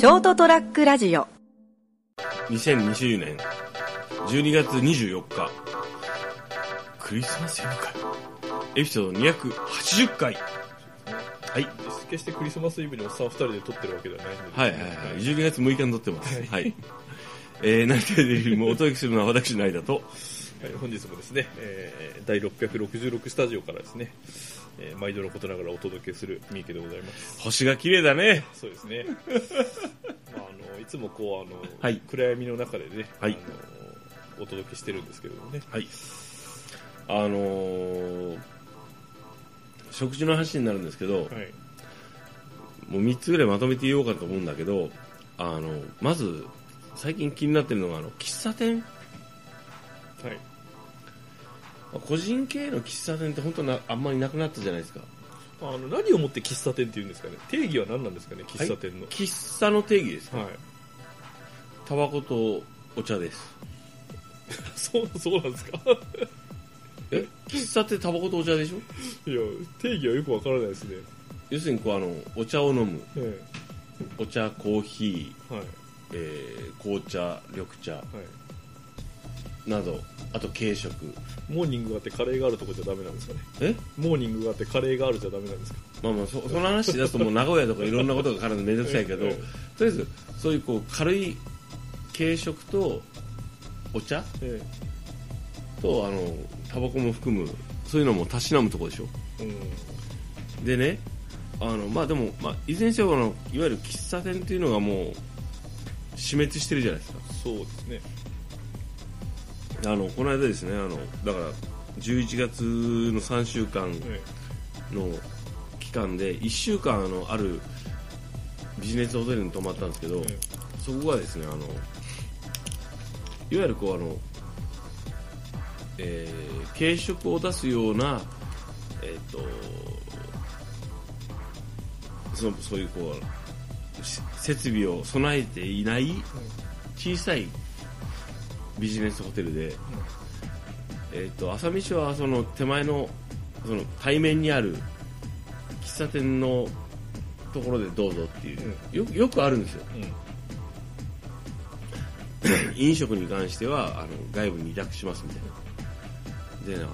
ショートトラックラジオ。2020年12月24日。クリスマスイブ会。エピソード280回。はい。決してクリスマスイブにおっさん二人で撮ってるわけではないんで、はいはいはい。12月6日に撮ってます。はい。えー、成田デリルもお届けするのは私成田と。はい、本日もですね、えー、第666スタジオからですね、えー、毎度のことながらお届けする三池でございます。星が綺麗だねそうですね。まあ、あの、いつもこう、あの、はい暗闇の中でね、はいあの、お届けしてるんですけれどもね。はいあのー、食事の話になるんですけど、はい。もう3つぐらいまとめて言おうかと思うんだけどあのまず最近気になってるのがあの喫茶店はい。個人経営の喫茶店って本当なあんまりなくなったじゃないですか。あの、何をもって喫茶店って言うんですかね？定義は何なんですかね？喫茶店の。喫茶の定義ですか？はい。タバコとお茶です。そう、そうなんですか？え？喫茶ってタバコとお茶でしょ？いや、定義はよくわからないですね。要するにこうあのお茶を飲む。えお茶コーヒー、えはい。えー紅茶緑茶。はい。などあと軽食。モーニングがあってカレーがあるとこじゃダメなんですかね？え？モーニングがあってカレーがあるじゃダメなんですか？まあまあそその話だともう名古屋とかいろんなことが絡んでめんどくさいけど、ええ。とりあえずそういうこう軽い軽食とお茶？えとあのタバコも含むそういうのもたしなむとこでしょ？えうん。でねあのまあでも、まあ、いずれにせよあのいわゆる喫茶店っていうのがもう死滅してるじゃないですか。そうですね。あのこの間ですねあのだから11月の3週間えの期間で1週間あのあるビジネスホテルに泊まったんですけど、えそこがですねあのいわゆるこうあの、えー軽食を出すようなえっ、とそのそういうこうし設備を備えていない小さいビジネスホテルで、えっ、と朝飯はその手前のその対面にある喫茶店のところでどうぞっていう、よよくあるんですようん。飲食に関してはあの外部に委託しますみたいなであの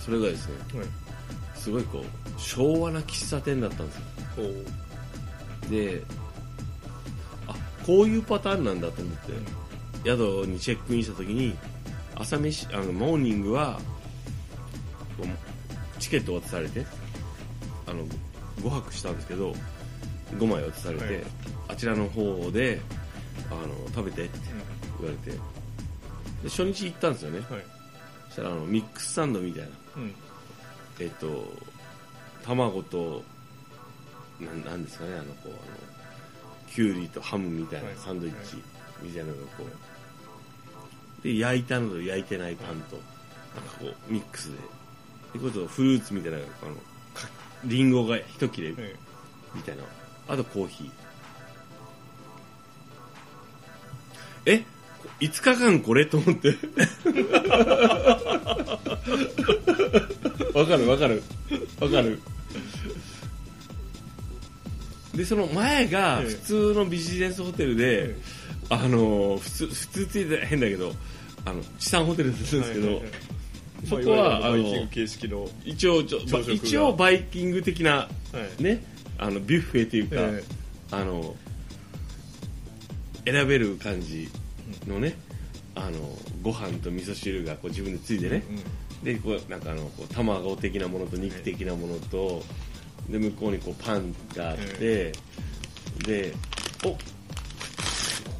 それがですねはい。すごいこう昭和な喫茶店だったんですよ。であこういうパターンなんだと思って、宿にチェックインした時に朝飯あのモーニングはチケット渡されてあの5泊したんですけど5枚渡されて、はいあちらの方であの食べてって言われてで初日行ったんですよねはい。そしたらあのミックスサンドみたいなうん。えっと卵となんなんですかねあのこうあのきゅうりとハムみたいなはい。サンドイッチみたいなのがこう。で焼いたのと焼いてないパンとなんかこうミックスで。でこれとフルーツみたいなあのかリンゴが一切れみえたいな。あとコーヒー。え？5日間これと思って。わかるわかる。わかるでその前がええ。普通のビジネスホテルで、えあの普通普通って言って変だけどあの資産ホテルだったんですけど、はいはいはい。そこはまあのグ形式の。一応一応バイキング的なはい。ねあのビュッフェというか、えあの選べる感じのね、あのご飯と味噌汁がこう自分でついてね、でこうなんかあのこう卵的なものと肉的なものと、で向こうにこうパンがあって、でお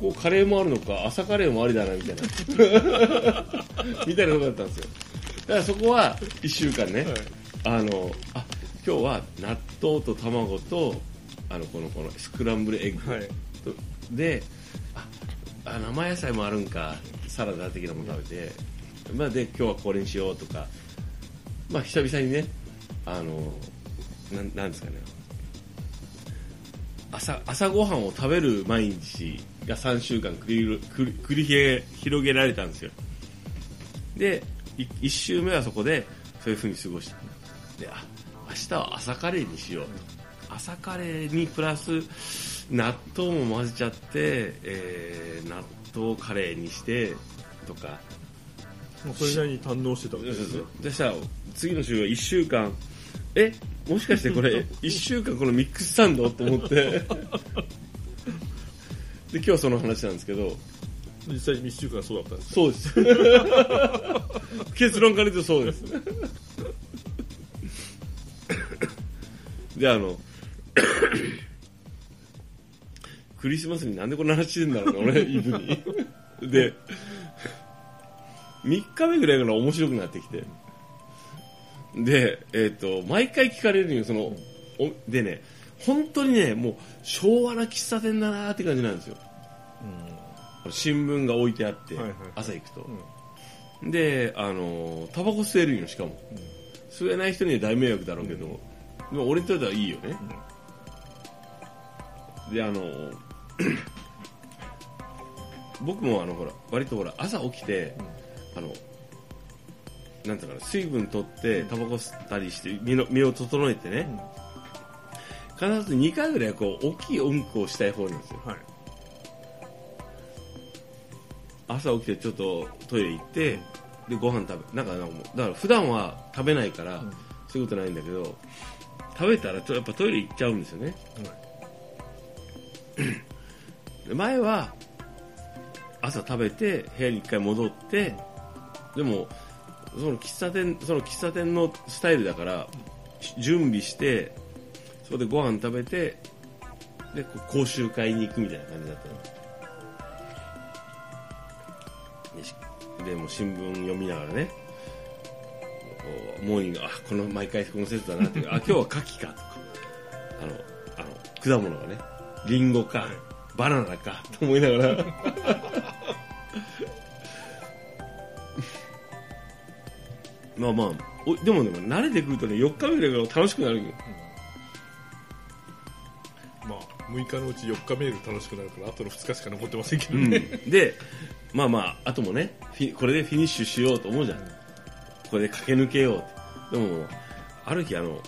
ここカレーもあるのか朝カレーもありだなみたいな。みたいなとこだったんですよ。だからそこは1週間ね、はい。あのあ今日は納豆と卵とあのこのこのスクランブルエッグ、はい。とでああ生野菜もあるんかサラダ的なもの食べて、まあ、で今日はこれにしようとかまあ久々にねあのなんなんですかね。朝朝ごはんを食べる毎日が3週間繰り繰り広げられたんですよ。で1週目はそこでそういう風に過ごした。であ明日は朝カレーにしようと。朝カレーにプラス納豆も混ぜちゃって、えー納豆カレーにしてとか。もうそれなりに堪能してたわけですね。そうでさ次の週は1週間。えもしかしてこれ 1週間このミックスサンドと思って。で今日はその話なんですけど。実際に1週間そうだったんですそうです。結論から言うとそうです。であの クリスマスになんでこんな話してんだろうね俺イブに。で3日目ぐらいから面白くなってきてでえっ、と毎回聞かれるんよそのおでね本当にねもう昭和な喫茶店だなって感じなんですよ。新聞が置いてあって、はいはい。朝行くと、であのタバコ吸えるんよしかも、吸えない人には大迷惑だろうけど、でも俺にとってはいいよね、であの僕もあのほら割とほら朝起きて、あのなんていうかな水分取ってタバコ吸ったりして身の身を整えてね、必ず2回ぐらいこう大きいうんこをしたい方なんですよ。はい。朝起きてちょっとトイレ行ってでご飯食べなんかなんかだから普段は食べないから、うん。そういうことないんだけど食べたらやっぱトイレ行っちゃうんですよね。で前は朝食べて部屋に一回戻ってでもその喫茶店その喫茶店のスタイルだから準備してそこでご飯食べてで講習会に行くみたいな感じだったの。でも新聞読みながらね。モーニングあこの毎回この説だなっていう。あ今日は牡蠣かとか。あのあの果物がね。リンゴか。バナナか。と思いながら。まあまあおでもでも慣れてくるとね4日目ぐらいから楽しくなるよ。まあ6日のうち4日目で楽しくなるからあとの2日しか残ってませんけどうん。ね、でまあまああともねフィこれでフィニッシュしようと思うじゃん。これで駆け抜けようって。でもある日あの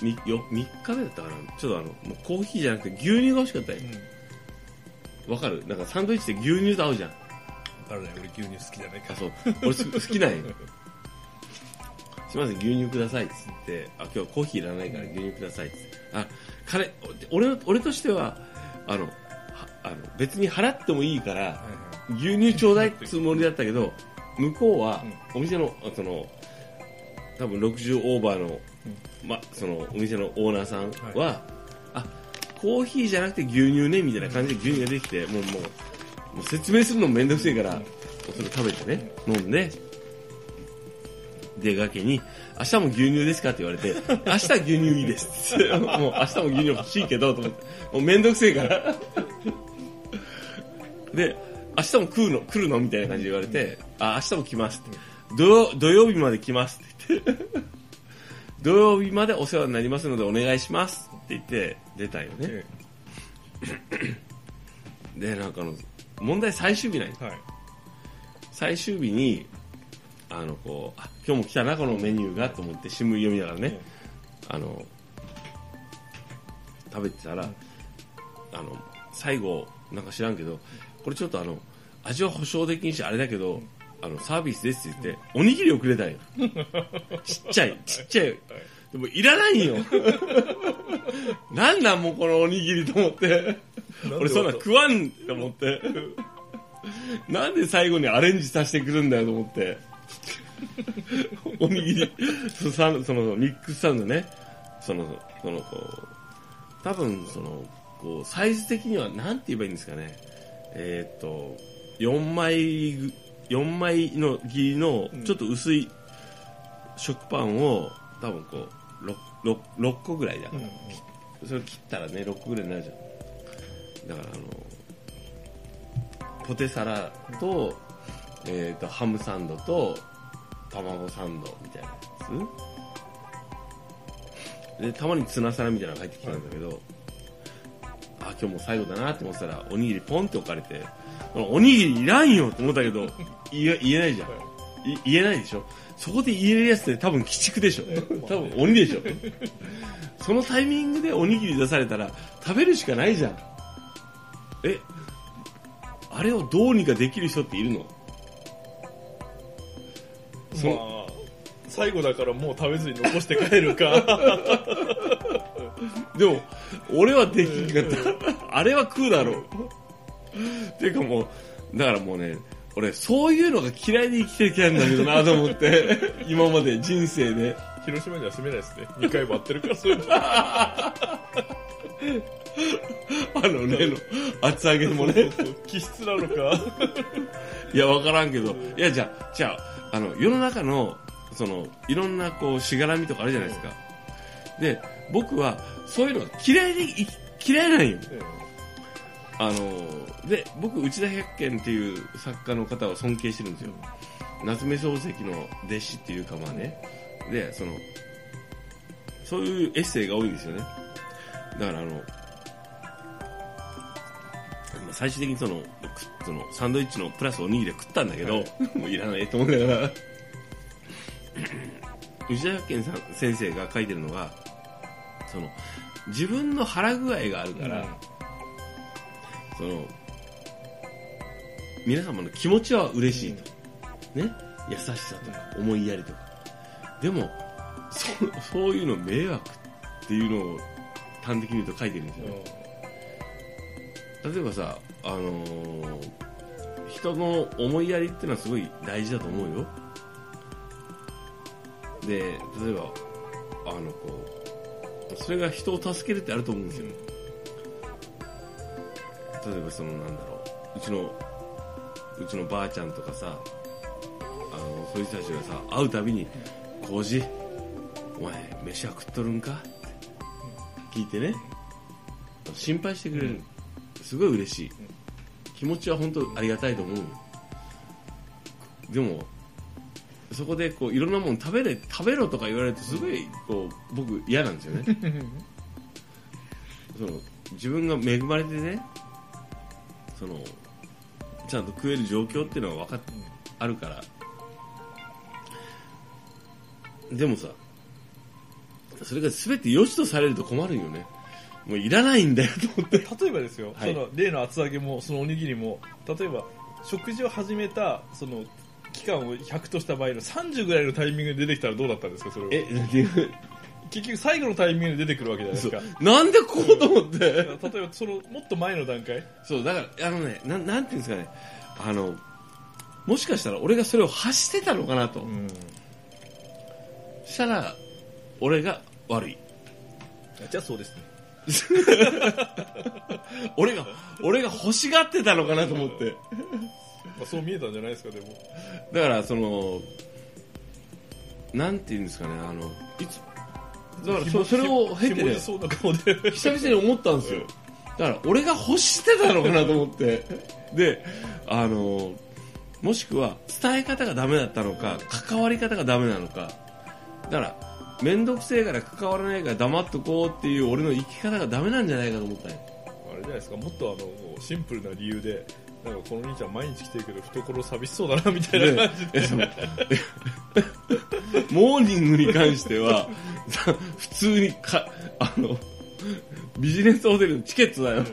みよ3日目だったかな。ちょっとあのもうコーヒーじゃなくて牛乳が欲しかったよ。わかる？なんかサンドイッチって牛乳と合うじゃん。分からない俺牛乳好きじゃないかあそう。俺す 好きなんよすいません牛乳くださいっつってあ今日コーヒーいらないから牛乳くださいっつって。あ彼俺俺としてはあのはあの別に払ってもいいから牛乳ちょうだいってつもりだったけど向こうはお店のその多分60オーバーの,、ま、そのお店のオーナーさんは、あコーヒーじゃなくて牛乳ねみたいな感じで牛乳ができてもうもうもう説明するのもめんどくせえから、それ食べてね飲んで出がけに明日も牛乳ですか？って言われて明日は牛乳いいですって。もう明日も牛乳欲しいけどと思って。もうめんどくせえから。で明日も食うの来るの？みたいな感じで言われて、あ明日も来ますって。土曜土曜日まで来ますって言って。土曜日までお世話になりますのでお願いしますって言って出たよね、えでなんかあの問題最終日なんよ。えはい。最終日にあのこうあ今日も来たなこのメニューがと思って新聞読みながらね、あの食べてたら、あの最後なんか知らんけどこれちょっとあの味は保証できんしあれだけど、あのサービスですって言っておにぎりをくれたんよ。ちっちゃいちっちゃい。でもいらないよ。なんなんもうこのおにぎりと思って。俺そんな食わんと思って。なんで最後にアレンジさせてくるんだよと思って おにぎり。そのそのミックスサンドね。そのそのこう多分そのこうサイズ的にはなんて言えばいいんですかね。えーっと4枚ぐ4枚の切りのちょっと薄い食パンを多分こう 6, 6, 6個ぐらいだから、それ切ったらね6個ぐらいになるじゃん。だからあのポテサラと,、えー、とハムサンドと卵サンドみたいなやつ。でたまにツナサラみたいなのが入ってきたんだけど、あ今日もう最後だなって思ってたらおにぎりポンって置かれておにぎりいらんよって思ったけど言え言えないじゃん。い言えないでしょ？そこで言えるやつって多分鬼畜でしょ。多分鬼でしょ。そのタイミングでおにぎり出されたら食べるしかないじゃん。えあれをどうにかできる人っているの？まあ最後だからもう食べずに残して帰るか。でも俺はできんかった。あれは食うだろう。っていうかもうだからもうね俺そういうのが嫌いで生きてきたんだけどなと思って 今まで人生で。広島には住めないですね。2回も会ってるからそういうの。あの例の厚揚げもね。気質なのか。いや分からんけど。いやじゃあじゃああの世の中のそのいろんなこうしがらみとかあるじゃないですか。で僕はそういうのが嫌いでい嫌いなんよ。あので僕内田百軒っていう作家の方を尊敬してるんですよ。夏目漱石の弟子っていうかまあね。でそのそういうエッセイが多いんですよね。だからあのまあ最終的にそのくそのサンドイッチのプラスおにぎりは食ったんだけど、もういらないと思いながら。内田百軒さん先生が書いてるのがその自分の腹具合があるから、その皆様の気持ちは嬉しいと、ね、優しさとか思いやりとか。でもそそういうの迷惑っていうのを端的に言うと書いてるんですよ、例えばさ、あのー人の思いやりっていうのはすごい大事だと思うよで例えばあのこうそれが人を助けるってあると思うんですよ、例えばそのなんだろううちのうちのばあちゃんとかさあのそういう人たちがさ会うたびに「浩二お前飯は食っとるんか?」って聞いてね心配してくれる、すごい嬉しい。気持ちは本当ありがたいと思う。よでもそこでこういろんなもの食べれ食べろとか言われるとすごいこう僕嫌なんですよね。その自分が恵まれてねそのちゃんと食える状況っていうのは分かっあるから。でもさそれが全て良しとされると困るよねもういらないんだよと思って。例えばですよ、はい。その例の厚揚げもそのおにぎりも例えば食事を始めたその期間を100とした場合の30ぐらいのタイミングで出てきたらどうだったんですかそれは。え結局最後のタイミングで出てくるわけじゃないですか。なんでこうと思って。例えばそのもっと前の段階。そうだからあのねなんなんていうんですかね。あのもしかしたら俺がそれを発してたのかなと、ん。したら俺が悪い。じゃあそうですね 俺が俺が欲しがってたのかなと思って。まあ、そう見えたんじゃないですかでも。だからそのなんていうんですかねあのいつだからそそれを経てねそうな顔で。久々に思ったんですよ。だから俺が欲してたのかなと思って。であのもしくは伝え方がダメだったのか関わり方がダメなのか。だから面倒くせえから関わらないから黙っとこうっていう俺の生き方がダメなんじゃないかと思ったよ。あれじゃないですか。もっとあのもうシンプルな理由でなんかこの兄ちゃん毎日来てるけど懐寂しそうだなみたいな感じで、えそのモーニングに関してはさ 普通にかあのビジネスホテルのチケットだよ。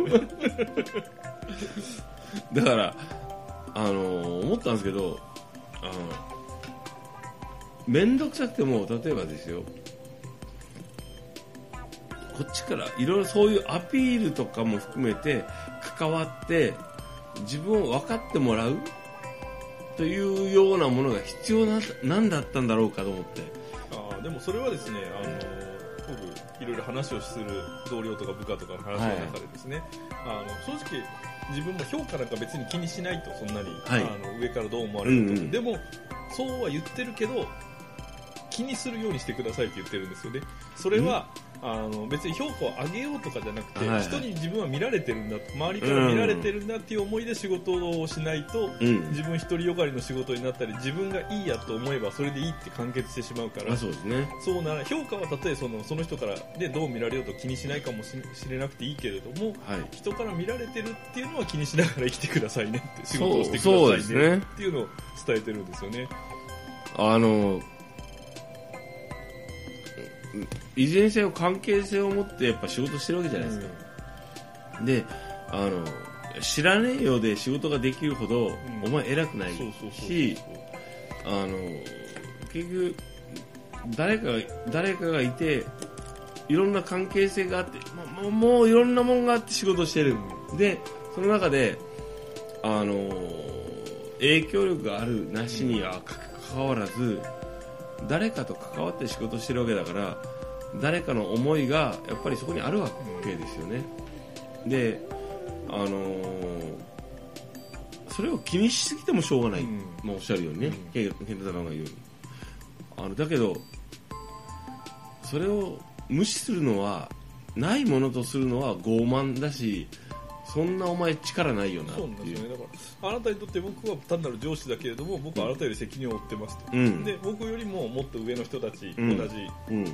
だからあの思ったんですけどあの面倒くさくても例えばですよ。こっちからいろいろそういうアピールとかも含めて関わって自分を分かってもらうというようなものが必要ななんだったんだろうかと思って。あーでもそれはですねあの僕いろいろ話をする同僚とか部下とかの話の中でですね、あの正直自分も評価なんか別に気にしないとそんなに、はい。あの上からどう思われると、うんうん。でもそうは言ってるけど気にするようにしてくださいって言ってるんですよね。それは、あの別に評価を上げようとかじゃなくて、はい人に自分は見られてるんだ周りから見られてるんだっていう思いで仕事をしないと、うん。自分独りよがりの仕事になったり自分がいいやと思えばそれでいいって完結してしまうからあそうですね。そうなら評価はたとえそのその人からでどう見られようと気にしないかもしれなくていいけれどもはい。人から見られてるっていうのは気にしながら生きてくださいねって仕事をしてくださいねっていうのを伝えてるんですよね。あのいずれにせよ関係性を持ってやっぱ仕事してるわけじゃないですか、であの知らねえようで仕事ができるほど、ん。お前偉くないしあの結局誰かが誰かがいていろんな関係性があってもうもうもういろんなもんがあって仕事してる、でその中であの影響力があるなしにはかかわらず誰かと関わって仕事してるわけだから誰かの思いがやっぱりそこにあるわけですよね、であのそれを気にしすぎてもしょうがない、うん。まあ、おっしゃるようにね、うん。ケンケンタさんが言うように。あのだけどそれを無視するのはないものとするのは傲慢だしそんなお前力ないよなってそうなんですよね。だからあなたにとって僕は単なる上司だけれども僕はあなたより責任を負ってますと、うん。で僕よりももっと上の人たち、うん。同じうん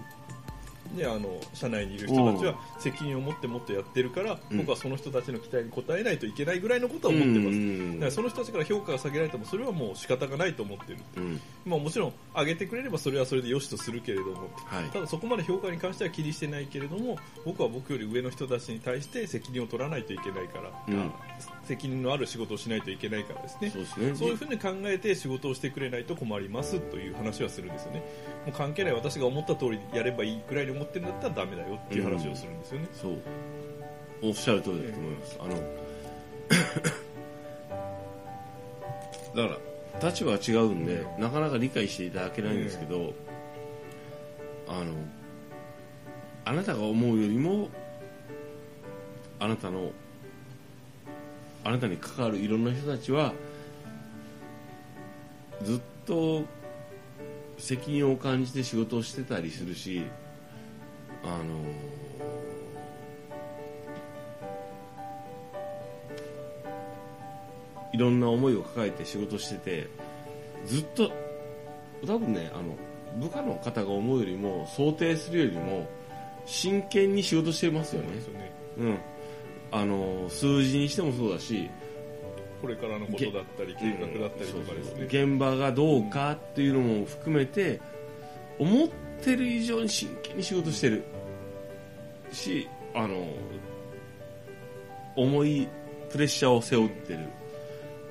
ね、あの社内にいる人たちは責任を持ってもっとやってるから、うん。僕はその人たちの期待に応えないといけないぐらいのことは思ってます、うん。だからその人たちから評価が下げられてもそれはもう仕方がないと思ってる、うん。まあ、もちろん上げてくれればそれはそれで良しとするけれどもはい。ただそこまで評価に関しては気にしてないけれども僕は僕より上の人たちに対して責任を取らないといけないから、うん。責任のある仕事をしないといけないからですね。そうですね。そういうふうに考えて仕事をしてくれないと困りますという話はするんですよね。もう関係ない。私が思った通りやればいいくらいに思ってるんだったらダメだよっていう話をするんですよね、そう。おっしゃる通りだと思います、あの だから立場が違うんで、なかなか理解していただけないんですけど、あのあなたが思うよりもあなたのあなたに関わるいろんな人たちはずっと責任を感じて仕事をしてたりするしあのいろんな思いを抱えて仕事しててずっと多分ねあの部下の方が思うよりも想定するよりも真剣に仕事してますよね。そうよね。うん。あの数字にしてもそうだしこれからのことだったり計画だったりとかですね、現場がどうかっていうのも含めて思ってる以上に真剣に仕事してる。しあの重いプレッシャーを背負ってる。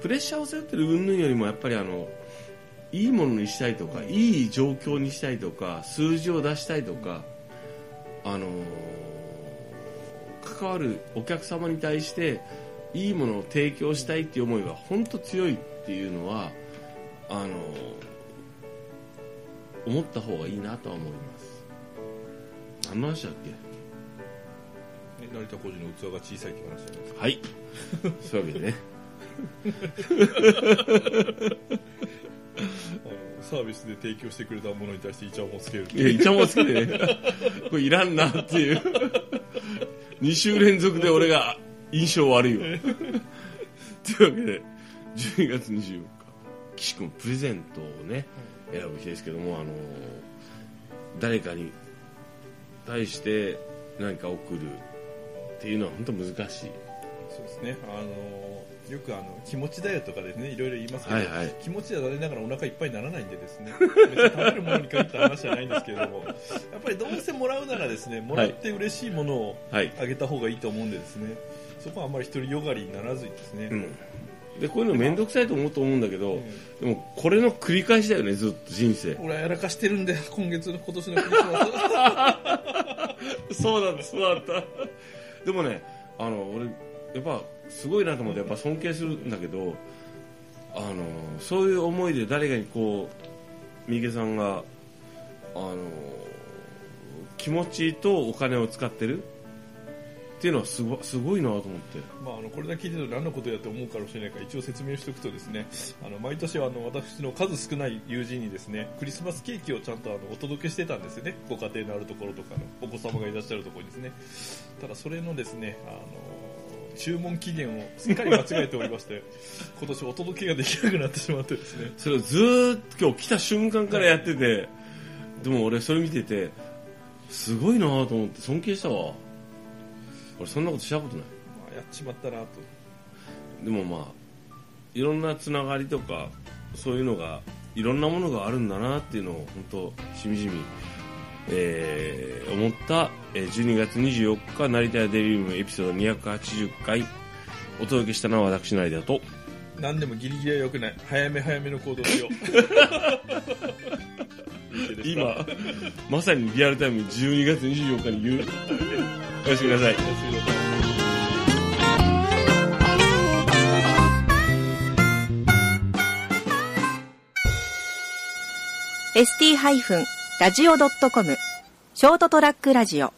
プレッシャーを背負ってる云々よりもやっぱりあのいいものにしたいとかいい状況にしたいとか数字を出したいとかあの関わるお客様に対していいものを提供したいっていう思いが本当強いっていうのはあの思った方がいいなとは思います。何の話だっけ？ね成田浩二の器が小さいって話じゃないですか。はい。そういうわけでね。サービスで提供してくれたものに対してイチャモンつけるいやイチャモンつけてね。これいらんなっていう。2週連続で俺が印象悪いわ。というわけで12月24日岸君プレゼントをね選ぶ日ですけどもあの誰かに対して何か送るっていうのは本当難しい。そうですね。あのよくあの気持ちだよとかですねいろいろ言いますけど、はいはい。気持ちでは残念ながらお腹いっぱいにならないんでですね。別に食べるものに限った話じゃないんですけれども。やっぱりどうせもらうならですねもらって嬉しいものをはい、あげた方がいいと思うんでですね。そこはあんまり独りよがりにならずにですね、うん、でこういうの面倒くさいと思うと思うんだけど、うん。でもこれの繰り返しだよねずっと人生。俺はやらかしてるんで 今月の今年のクリスマス。そうだったそうだったでもねあの俺やっぱすごいなと思ってやっぱ尊敬するんだけどあのそういう思いで誰かにこう三池さんがあの気持ちとお金を使ってるっていうのはすごすごいなと思って。まあ、あのこれだけ聞いてると何のことやって思うかもしれないから一応説明しておくとですねあの毎年はあの私の数少ない友人にですねクリスマスケーキをちゃんとあのお届けしてたんですよね。ご家庭のあるところとかのお子様がいらっしゃるところにですね。ただそれのですねあの注文期限をすっかり間違えておりまして 今年お届けができなくなってしまってですね。それをずーっと今日来た瞬間からやっててでも俺それ見ててすごいなと思って尊敬したわ俺そんなことしたことない。まあ、やっちまったなと。でもまあいろんなつながりとかそういうのがいろんなものがあるんだなっていうのを本当しみじみ、えー思った、えー12月24日成田屋デリウムエピソード280回お届けしたのは私成田と。何でもギリギリは良くない。早め早めの行動しよう 今まさにリアルタイムに12月24日に言うおやすみなさい。おやすみなさい。ー ST-radio.com ショートトラックラジオ